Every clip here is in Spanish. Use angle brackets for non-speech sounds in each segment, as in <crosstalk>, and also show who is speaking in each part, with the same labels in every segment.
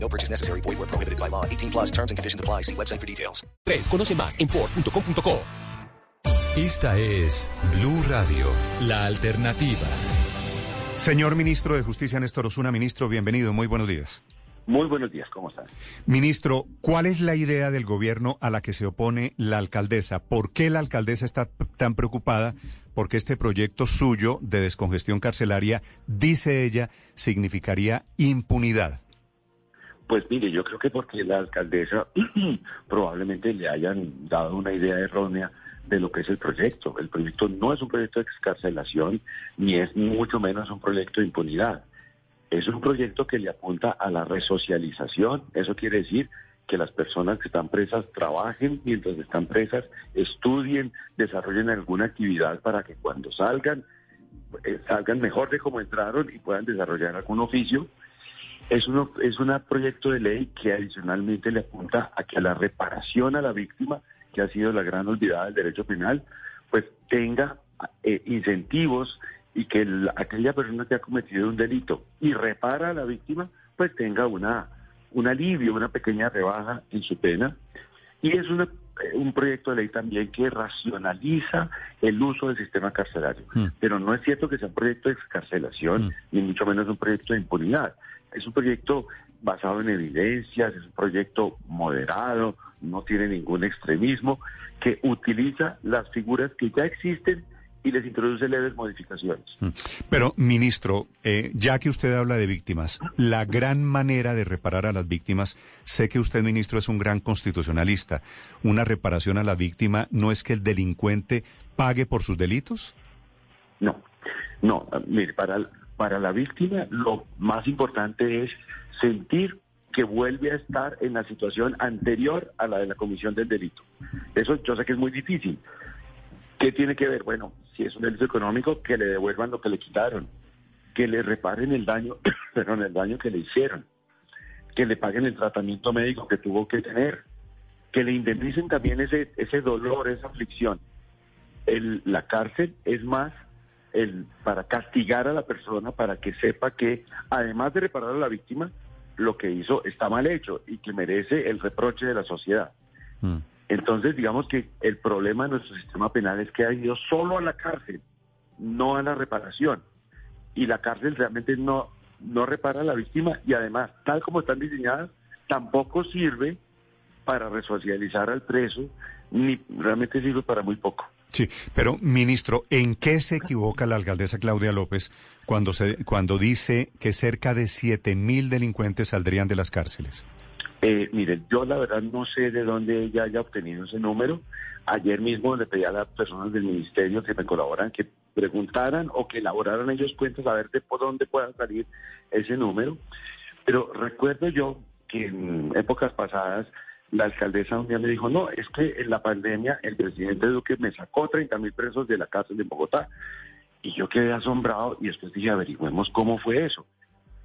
Speaker 1: No purchase necessary. Void where prohibited by law. 18 plus terms and conditions apply. See website for details.
Speaker 2: 3. Conoce más en Ford.com.co.
Speaker 3: Esta es Blue Radio, la alternativa.
Speaker 4: Señor ministro de Justicia, Néstor Osuna, ministro, bienvenido, muy buenos días.
Speaker 5: Muy buenos días, ¿cómo están?
Speaker 4: Ministro, ¿cuál es la idea del gobierno a la que se opone la alcaldesa? ¿Por qué la alcaldesa está tan preocupada? Porque este proyecto suyo de descongestión carcelaria, dice ella, significaría impunidad.
Speaker 5: Pues mire, yo creo que porque la alcaldesa <clears throat> probablemente le hayan dado una idea errónea de lo que es el proyecto. El proyecto no es un proyecto de excarcelación, ni es mucho menos un proyecto de impunidad. Es un proyecto que le apunta a la resocialización. Eso quiere decir que las personas que están presas trabajen mientras están presas, estudien, desarrollen alguna actividad para que cuando salgan, eh, salgan mejor de cómo entraron y puedan desarrollar algún oficio. Es un es un proyecto de ley que adicionalmente le apunta a que la reparación a la víctima, que ha sido la gran olvidada del derecho penal, pues tenga eh, incentivos y que el- aquella persona que ha cometido un delito y repara a la víctima, pues tenga una un alivio, una pequeña rebaja en su pena. Y es una- un proyecto de ley también que racionaliza el uso del sistema carcelario.
Speaker 4: Mm.
Speaker 5: Pero no es cierto que sea un proyecto de excarcelación,
Speaker 4: Mm.
Speaker 5: ni mucho menos un proyecto de impunidad. Es un proyecto basado en evidencias, es un proyecto moderado, no tiene ningún extremismo, que utiliza las figuras que ya existen y les introduce leves modificaciones.
Speaker 4: Mm. Pero, ministro, eh, ya que usted habla de víctimas, la gran manera de reparar a las víctimas, sé que usted, ministro, es un gran constitucionalista. ¿Una reparación a la víctima no es que el delincuente pague por sus delitos?
Speaker 5: No, no, mire, para, para la víctima lo más importante es sentir que vuelve a estar en la situación anterior a la de la comisión del delito. Eso yo sé que es muy difícil. ¿Qué tiene que ver? Bueno, si es un delito económico, que le devuelvan lo que le quitaron, que le reparen el daño, <coughs> perdón, el daño que le hicieron, que le paguen el tratamiento médico que tuvo que tener, que le indemnicen también ese, ese dolor, esa aflicción. La cárcel es más para castigar a la persona, para que sepa que además de reparar a la víctima, lo que hizo está mal hecho y que merece el reproche de la sociedad.
Speaker 4: Mm.
Speaker 5: Entonces, digamos que el problema de nuestro sistema penal es que ha ido solo a la cárcel, no a la reparación. Y la cárcel realmente no, no repara a la víctima y además, tal como están diseñadas, tampoco sirve para resocializar al preso, ni realmente sirve para muy poco.
Speaker 4: Sí, pero ministro, ¿en qué se equivoca la alcaldesa Claudia López cuando se cuando dice que cerca de siete mil delincuentes saldrían de las cárceles?
Speaker 5: Eh, mire, yo la verdad no sé de dónde ella haya obtenido ese número. Ayer mismo le pedí a las personas del ministerio que me colaboran que preguntaran o que elaboraran ellos cuentas a ver de por dónde pueda salir ese número. Pero recuerdo yo que en épocas pasadas la alcaldesa un día me dijo, no, es que en la pandemia el presidente Duque me sacó 30 mil presos de la cárcel de Bogotá. Y yo quedé asombrado y después dije, averigüemos cómo fue eso.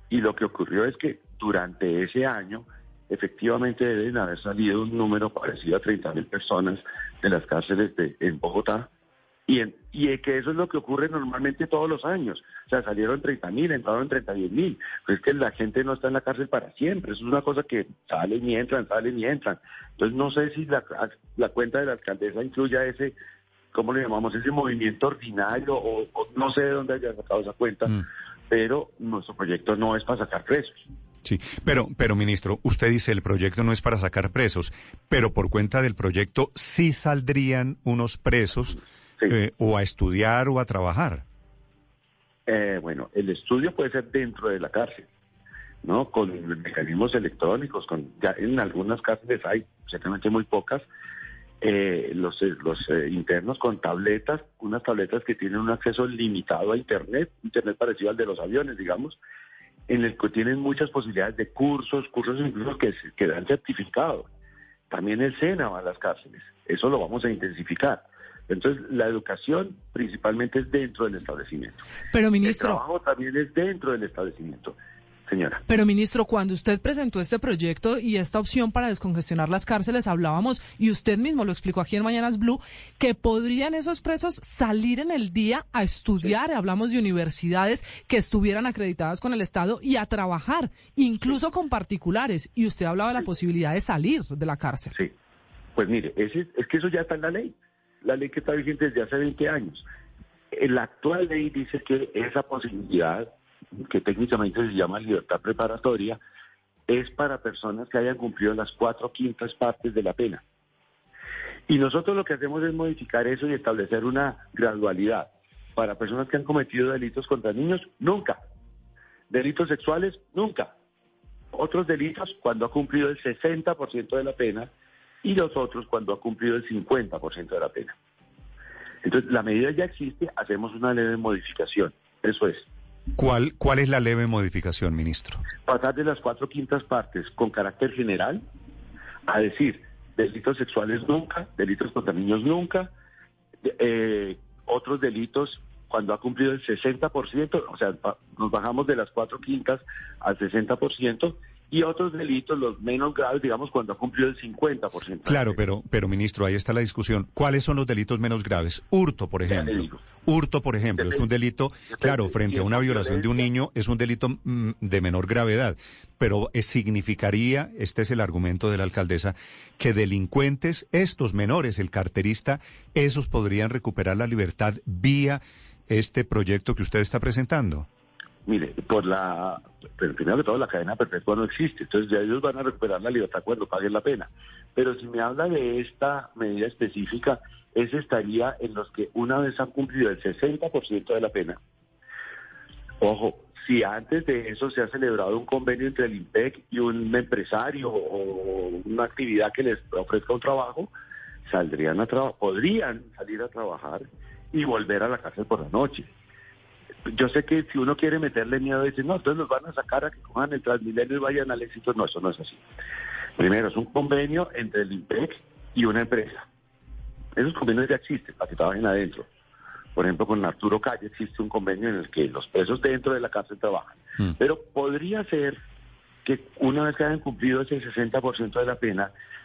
Speaker 5: Y lo que ocurrió es que durante ese año efectivamente deben haber salido un número parecido a 30 mil personas de las cárceles de, en Bogotá. Y, en, y que eso es lo que ocurre normalmente todos los años. O sea, salieron 30 mil, entraron 31 mil. Pues es que la gente no está en la cárcel para siempre. Eso es una cosa que salen y entran, salen y entran. Entonces no sé si la, la cuenta de la alcaldesa incluya ese, ¿cómo le llamamos? Ese movimiento ordinario o, o no sé de dónde haya sacado esa cuenta.
Speaker 4: Mm.
Speaker 5: Pero nuestro proyecto no es para sacar presos.
Speaker 4: Sí, pero, pero ministro, usted dice el proyecto no es para sacar presos, pero por cuenta del proyecto sí saldrían unos presos
Speaker 5: Sí.
Speaker 4: eh, o a estudiar o a trabajar.
Speaker 5: Eh, bueno, el estudio puede ser dentro de la cárcel, ¿no? Con mecanismos electrónicos, con ya en algunas cárceles hay, ciertamente muy pocas, eh, los, los eh, internos con tabletas, unas tabletas que tienen un acceso limitado a Internet, Internet parecido al de los aviones, digamos, en el que tienen muchas posibilidades de cursos, cursos incluso que, que dan certificado. también el SENA va a las cárceles. Eso lo vamos a intensificar. Entonces, la educación principalmente es dentro del establecimiento.
Speaker 6: Pero, ministro.
Speaker 5: El trabajo también es dentro del establecimiento. Señora.
Speaker 6: Pero, ministro, cuando usted presentó este proyecto y esta opción para descongestionar las cárceles, hablábamos, y usted mismo lo explicó aquí en Mañanas Blue, que podrían esos presos salir en el día a estudiar. Hablamos de universidades que estuvieran acreditadas con el Estado y a trabajar, incluso con particulares. Y usted hablaba de la posibilidad de salir de la cárcel.
Speaker 5: Sí. Pues mire, es que eso ya está en la ley la ley que está vigente desde hace 20 años. La actual ley dice que esa posibilidad, que técnicamente se llama libertad preparatoria, es para personas que hayan cumplido las cuatro quintas partes de la pena. Y nosotros lo que hacemos es modificar eso y establecer una gradualidad. Para personas que han cometido delitos contra niños, nunca. Delitos sexuales, nunca. Otros delitos, cuando ha cumplido el 60% de la pena, y los otros cuando ha cumplido el 50% de la pena. Entonces, la medida ya existe, hacemos una leve modificación. Eso es.
Speaker 4: ¿Cuál, ¿Cuál es la leve modificación, ministro?
Speaker 5: Pasar de las cuatro quintas partes con carácter general a decir delitos sexuales nunca, delitos contra niños nunca, eh, otros delitos cuando ha cumplido el 60%, o sea, nos bajamos de las cuatro quintas al 60%, y otros delitos, los menos graves, digamos, cuando ha cumplido el 50%.
Speaker 4: Claro, pero, pero ministro, ahí está la discusión. ¿Cuáles son los delitos menos graves? Hurto, por ejemplo. Hurto, por ejemplo, es un delito, claro, frente a una violación de un niño, es un delito mm, de menor gravedad, pero eh, significaría, este es el argumento de la alcaldesa, que delincuentes, estos menores, el carterista, esos podrían recuperar la libertad vía este proyecto que usted está presentando.
Speaker 5: Mire, por la, pero primero que todo la cadena perpetua no existe, entonces ya ellos van a recuperar la libertad cuando paguen la pena. Pero si me habla de esta medida específica, ese estaría en los que una vez han cumplido el 60% de la pena. Ojo, si antes de eso se ha celebrado un convenio entre el IMPEC y un empresario o una actividad que les ofrezca un trabajo, saldrían a podrían salir a trabajar y volver a la cárcel por la noche yo sé que si uno quiere meterle miedo, dice, no, entonces nos van a sacar a que cojan el Transmilenio y vayan al éxito. No, eso no es así. Primero, es un convenio entre el IMPEC y una empresa. Esos convenios ya existen, para que trabajen adentro. Por ejemplo, con Arturo Calle existe un convenio en el que los presos dentro de la cárcel trabajan. Mm. Pero podría ser que una vez que hayan cumplido ese 60% de la pena,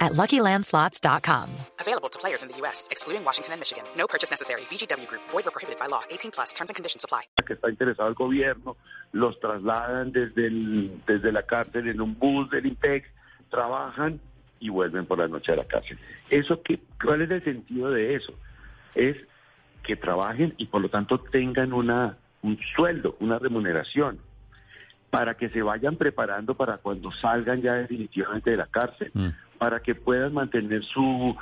Speaker 7: at LuckyLandSlots.com.
Speaker 8: Available to players in the U.S., excluding Washington and Michigan. No purchase necessary. VGW Group. Void where prohibited by law. 18 plus. Terms and conditions apply.
Speaker 5: Que está interesado el gobierno, los trasladan desde, el, desde la cárcel en un bus del INPEX, trabajan y vuelven por la noche a la cárcel. Eso que, ¿Cuál es el sentido de eso? Es que trabajen y por lo tanto tengan una, un sueldo, una remuneración para que se vayan preparando para cuando salgan ya definitivamente de la cárcel. Mm para que puedan mantener su,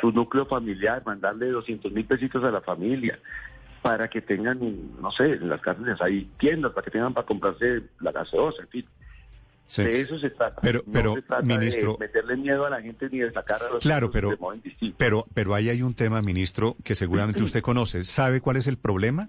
Speaker 5: su, núcleo familiar, mandarle 200 mil pesitos a la familia, para que tengan, no sé, en las cárceles hay tiendas, para que tengan para comprarse la gaseosa, en fin. De eso se trata.
Speaker 4: Pero, pero
Speaker 5: se trata
Speaker 4: ministro,
Speaker 5: de meterle miedo a la gente ni de sacar a los
Speaker 4: claro, pero, pero, pero ahí hay un tema, ministro, que seguramente <clears throat> usted conoce. ¿Sabe cuál es el problema?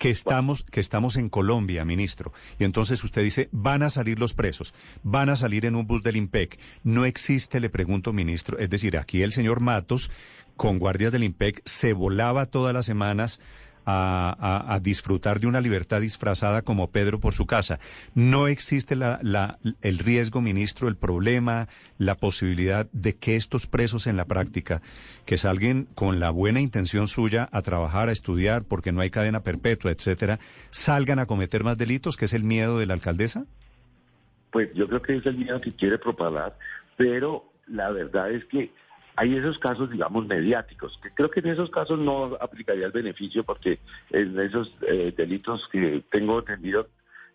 Speaker 4: Que estamos, que estamos en Colombia, ministro. Y entonces usted dice, van a salir los presos, van a salir en un bus del IMPEC. No existe, le pregunto, ministro. Es decir, aquí el señor Matos, con guardias del IMPEC, se volaba todas las semanas a, disfrutar de una libertad disfrazada como Pedro por su casa. No existe la, el riesgo, ministro, el problema, la posibilidad de que estos presos en la práctica, que salgan con la buena intención suya a trabajar, a estudiar, porque no hay cadena perpetua, etcétera, salgan a cometer más delitos, que es el miedo de la alcaldesa?
Speaker 5: Pues yo creo que es el miedo que quiere propagar, pero la verdad es que hay esos casos, digamos, mediáticos, que creo que en esos casos no aplicaría el beneficio porque en esos eh, delitos que tengo entendido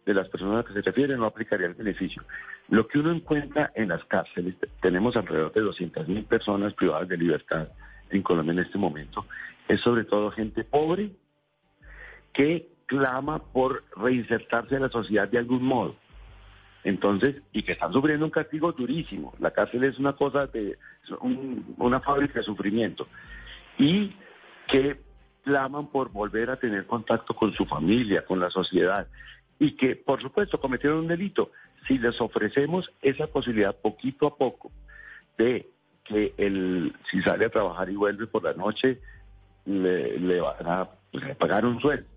Speaker 5: de las personas a que se refiere no aplicaría el beneficio. Lo que uno encuentra en las cárceles, tenemos alrededor de 200 mil personas privadas de libertad en Colombia en este momento es sobre todo gente pobre que clama por reinsertarse en la sociedad de algún modo. Entonces, y que están sufriendo un castigo durísimo. La cárcel es una cosa de una fábrica de sufrimiento. Y que claman por volver a tener contacto con su familia, con la sociedad. Y que, por supuesto, cometieron un delito. Si les ofrecemos esa posibilidad poquito a poco de que el, si sale a trabajar y vuelve por la noche, le, van a pues, pagar un sueldo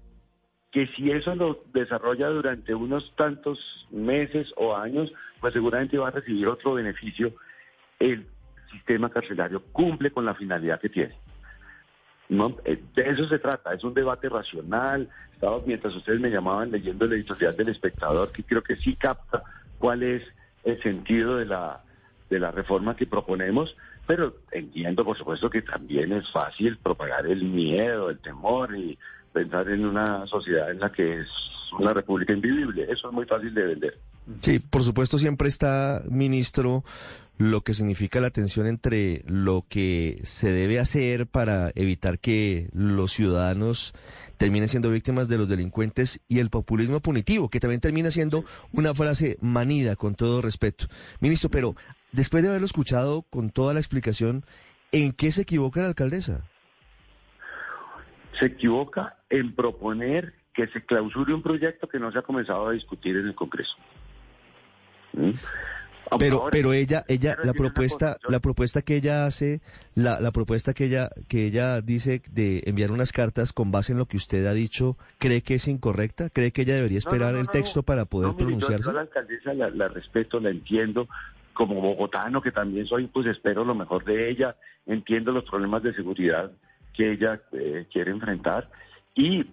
Speaker 5: que si eso lo desarrolla durante unos tantos meses o años, pues seguramente va a recibir otro beneficio. El sistema carcelario cumple con la finalidad que tiene. Eh, de eso se trata, es un debate racional. Mientras ustedes me llamaban leyendo la editorial del espectador, que creo que sí capta cuál es el sentido de la, de la reforma que proponemos, pero entiendo, por supuesto, que también es fácil propagar el miedo, el temor y pensar en una sociedad en la que es una república invivible. Eso es muy fácil de vender.
Speaker 9: Sí, por supuesto siempre está, ministro, lo que significa la tensión entre lo que se debe hacer para evitar que los ciudadanos terminen siendo víctimas de los delincuentes y el populismo punitivo, que también termina siendo una frase manida, con todo respeto. Ministro, pero después de haberlo escuchado con toda la explicación, ¿en qué se equivoca la alcaldesa?
Speaker 5: Se equivoca en proponer que se clausure un proyecto que no se ha comenzado a discutir en el Congreso.
Speaker 9: ¿Mm? Pero, pero ella, ella, la propuesta, la propuesta que ella hace, la, la propuesta que ella, que ella dice de enviar unas cartas con base en lo que usted ha dicho, ¿cree que es incorrecta? ¿Cree que ella debería esperar el texto para poder pronunciarse?
Speaker 5: Yo, la alcaldesa la, respeto, la entiendo, como bogotano que también soy, pues espero lo mejor de ella, entiendo los problemas de seguridad que ella eh, quiere enfrentar y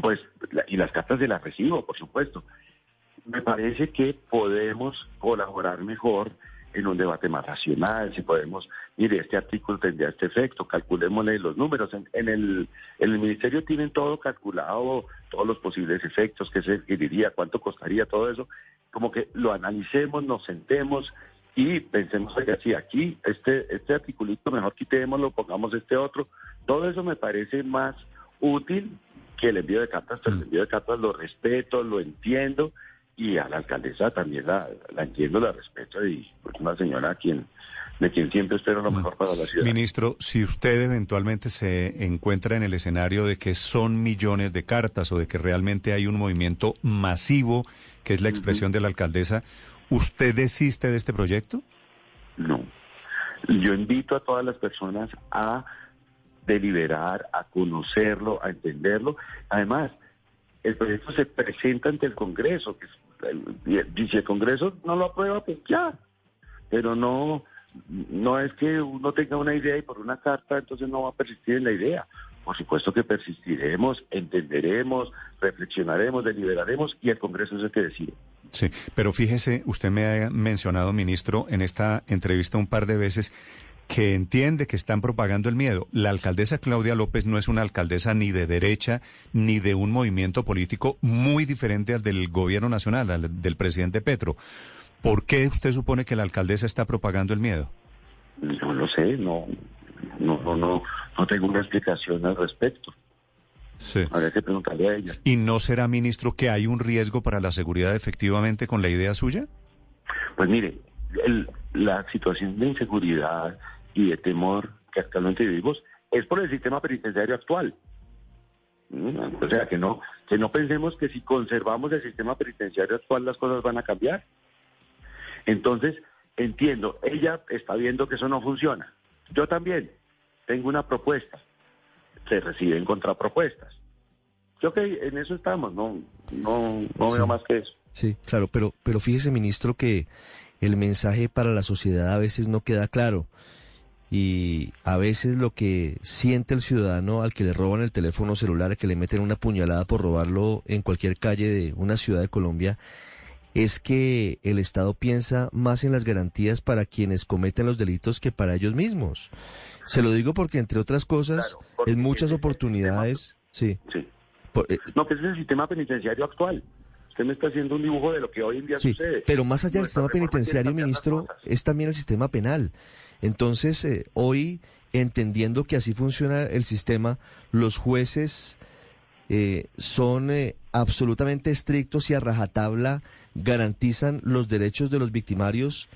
Speaker 5: pues y las cartas de la recibo, por supuesto. Me parece que podemos colaborar mejor en un debate más racional, si podemos, mire, este artículo tendría este efecto, calculémosle los números. En, el, en el ministerio tienen todo calculado, todos los posibles efectos, qué se adquiriría, cuánto costaría, todo eso. Como que lo analicemos, nos sentemos y pensemos, oiga, si aquí este, este articulito mejor quitémoslo, pongamos este otro. Todo eso me parece más útil que el envío de cartas, pero el mm. envío de cartas lo respeto, lo entiendo y a la alcaldesa también la, la entiendo, la respeto y es una señora a quien de quien siempre espero lo mejor para la ciudad.
Speaker 4: Ministro, si usted eventualmente se encuentra en el escenario de que son millones de cartas o de que realmente hay un movimiento masivo, que es la expresión de la alcaldesa, ¿Usted desiste de este proyecto?
Speaker 5: No. Yo invito a todas las personas a deliberar, a conocerlo, a entenderlo. Además, el proyecto se presenta ante el Congreso. Que si el Congreso no lo aprueba, pues ya. Pero no, no es que uno tenga una idea y por una carta entonces no va a persistir en la idea. Por supuesto que persistiremos, entenderemos, reflexionaremos, deliberaremos y el Congreso es el que decide.
Speaker 4: Sí, pero fíjese, usted me ha mencionado, ministro, en esta entrevista un par de veces que entiende que están propagando el miedo. La alcaldesa Claudia López no es una alcaldesa ni de derecha ni de un movimiento político muy diferente al del gobierno nacional, al del presidente Petro. ¿Por qué usted supone que la alcaldesa está propagando el miedo?
Speaker 5: No lo sé, no, no, no, no, no tengo una explicación al respecto.
Speaker 4: Sí.
Speaker 5: Habría que preguntarle a ella.
Speaker 4: ¿Y no será, ministro, que hay un riesgo para la seguridad efectivamente con la idea suya?
Speaker 5: Pues mire, la situación de inseguridad y de temor que actualmente vivimos es por el sistema penitenciario actual. Mm, o sea, que no, que no pensemos que si conservamos el sistema penitenciario actual las cosas van a cambiar. Entonces, entiendo, ella está viendo que eso no funciona. Yo también tengo una propuesta se reciben contrapropuestas. Yo que en eso estamos, no, no, no veo más que eso.
Speaker 9: Sí, claro, pero, pero fíjese, ministro, que el mensaje para la sociedad a veces no queda claro. Y a veces lo que siente el ciudadano al que le roban el teléfono celular, que le meten una puñalada por robarlo en cualquier calle de una ciudad de Colombia, es que el Estado piensa más en las garantías para quienes cometen los delitos que para ellos mismos. Se lo digo porque, entre otras cosas, en muchas oportunidades, sí.
Speaker 5: sí. Eh, no, que es el sistema penitenciario actual. Usted me está haciendo un dibujo de lo que hoy en día sí, sucede.
Speaker 9: Pero más allá del sistema penitenciario, ministro, es también el sistema penal. Entonces, eh, hoy entendiendo que así funciona el sistema, los jueces eh, son eh, absolutamente estrictos y a rajatabla garantizan los derechos de los victimarios,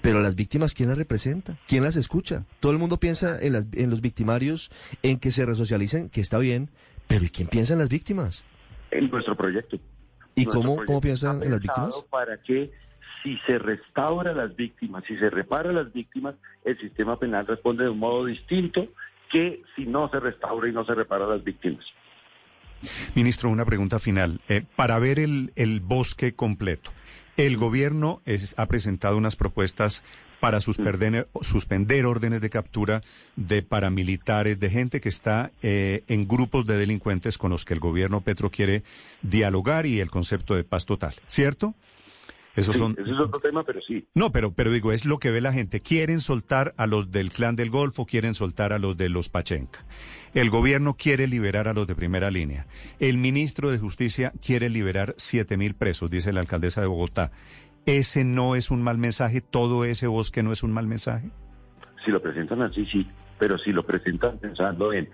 Speaker 9: pero las víctimas, ¿quién las representa? ¿Quién las escucha? Todo el mundo piensa en, las- en los victimarios, en que se resocialicen, que está bien, pero ¿y quién piensa en las víctimas?
Speaker 5: En nuestro proyecto.
Speaker 9: ¿Y
Speaker 5: Nuestro
Speaker 9: cómo,
Speaker 5: proyecto
Speaker 9: cómo piensan en las víctimas?
Speaker 5: Para que si se restaura a las víctimas, si se repara a las víctimas, el sistema penal responde de un modo distinto que si no se restaura y no se repara a las víctimas.
Speaker 4: Ministro, una pregunta final. Eh, para ver el, el bosque completo, el gobierno es- ha presentado unas propuestas para suspender, suspender órdenes de captura de paramilitares, de gente que está eh, en grupos de delincuentes con los que el gobierno Petro quiere dialogar y el concepto de paz total, ¿cierto? Esos
Speaker 5: Sí,
Speaker 4: son
Speaker 5: Ese es otro tema, pero sí.
Speaker 4: no, pero, pero digo, es lo que ve la gente. Quieren soltar a los del clan del Golfo, quieren soltar a los de los Pachenca. El gobierno quiere liberar a los de primera línea. El ministro de Justicia quiere liberar siete mil presos, dice la alcaldesa de Bogotá. ¿Ese no es un mal mensaje? ¿Todo ese bosque no es un mal mensaje?
Speaker 5: Si lo presentan así, sí, pero si lo presentan pensando en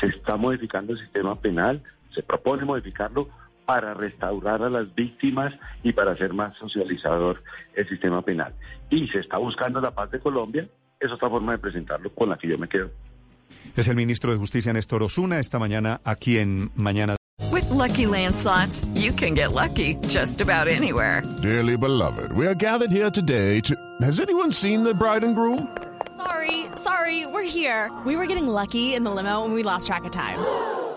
Speaker 5: se está modificando el sistema penal, se propone modificarlo para restaurar a las víctimas y para hacer más socializador el sistema penal. Y se está buscando la paz de Colombia, es otra forma de presentarlo con la que yo me quedo.
Speaker 4: Es el ministro de Justicia Néstor Osuna esta mañana aquí en Mañana.
Speaker 10: With Lucky Land slots, you can get lucky just about anywhere.
Speaker 11: Dearly beloved, we are gathered here today to. Has anyone seen the bride and groom?
Speaker 12: Sorry, sorry, we're here. We were getting lucky in the limo and we lost track of time.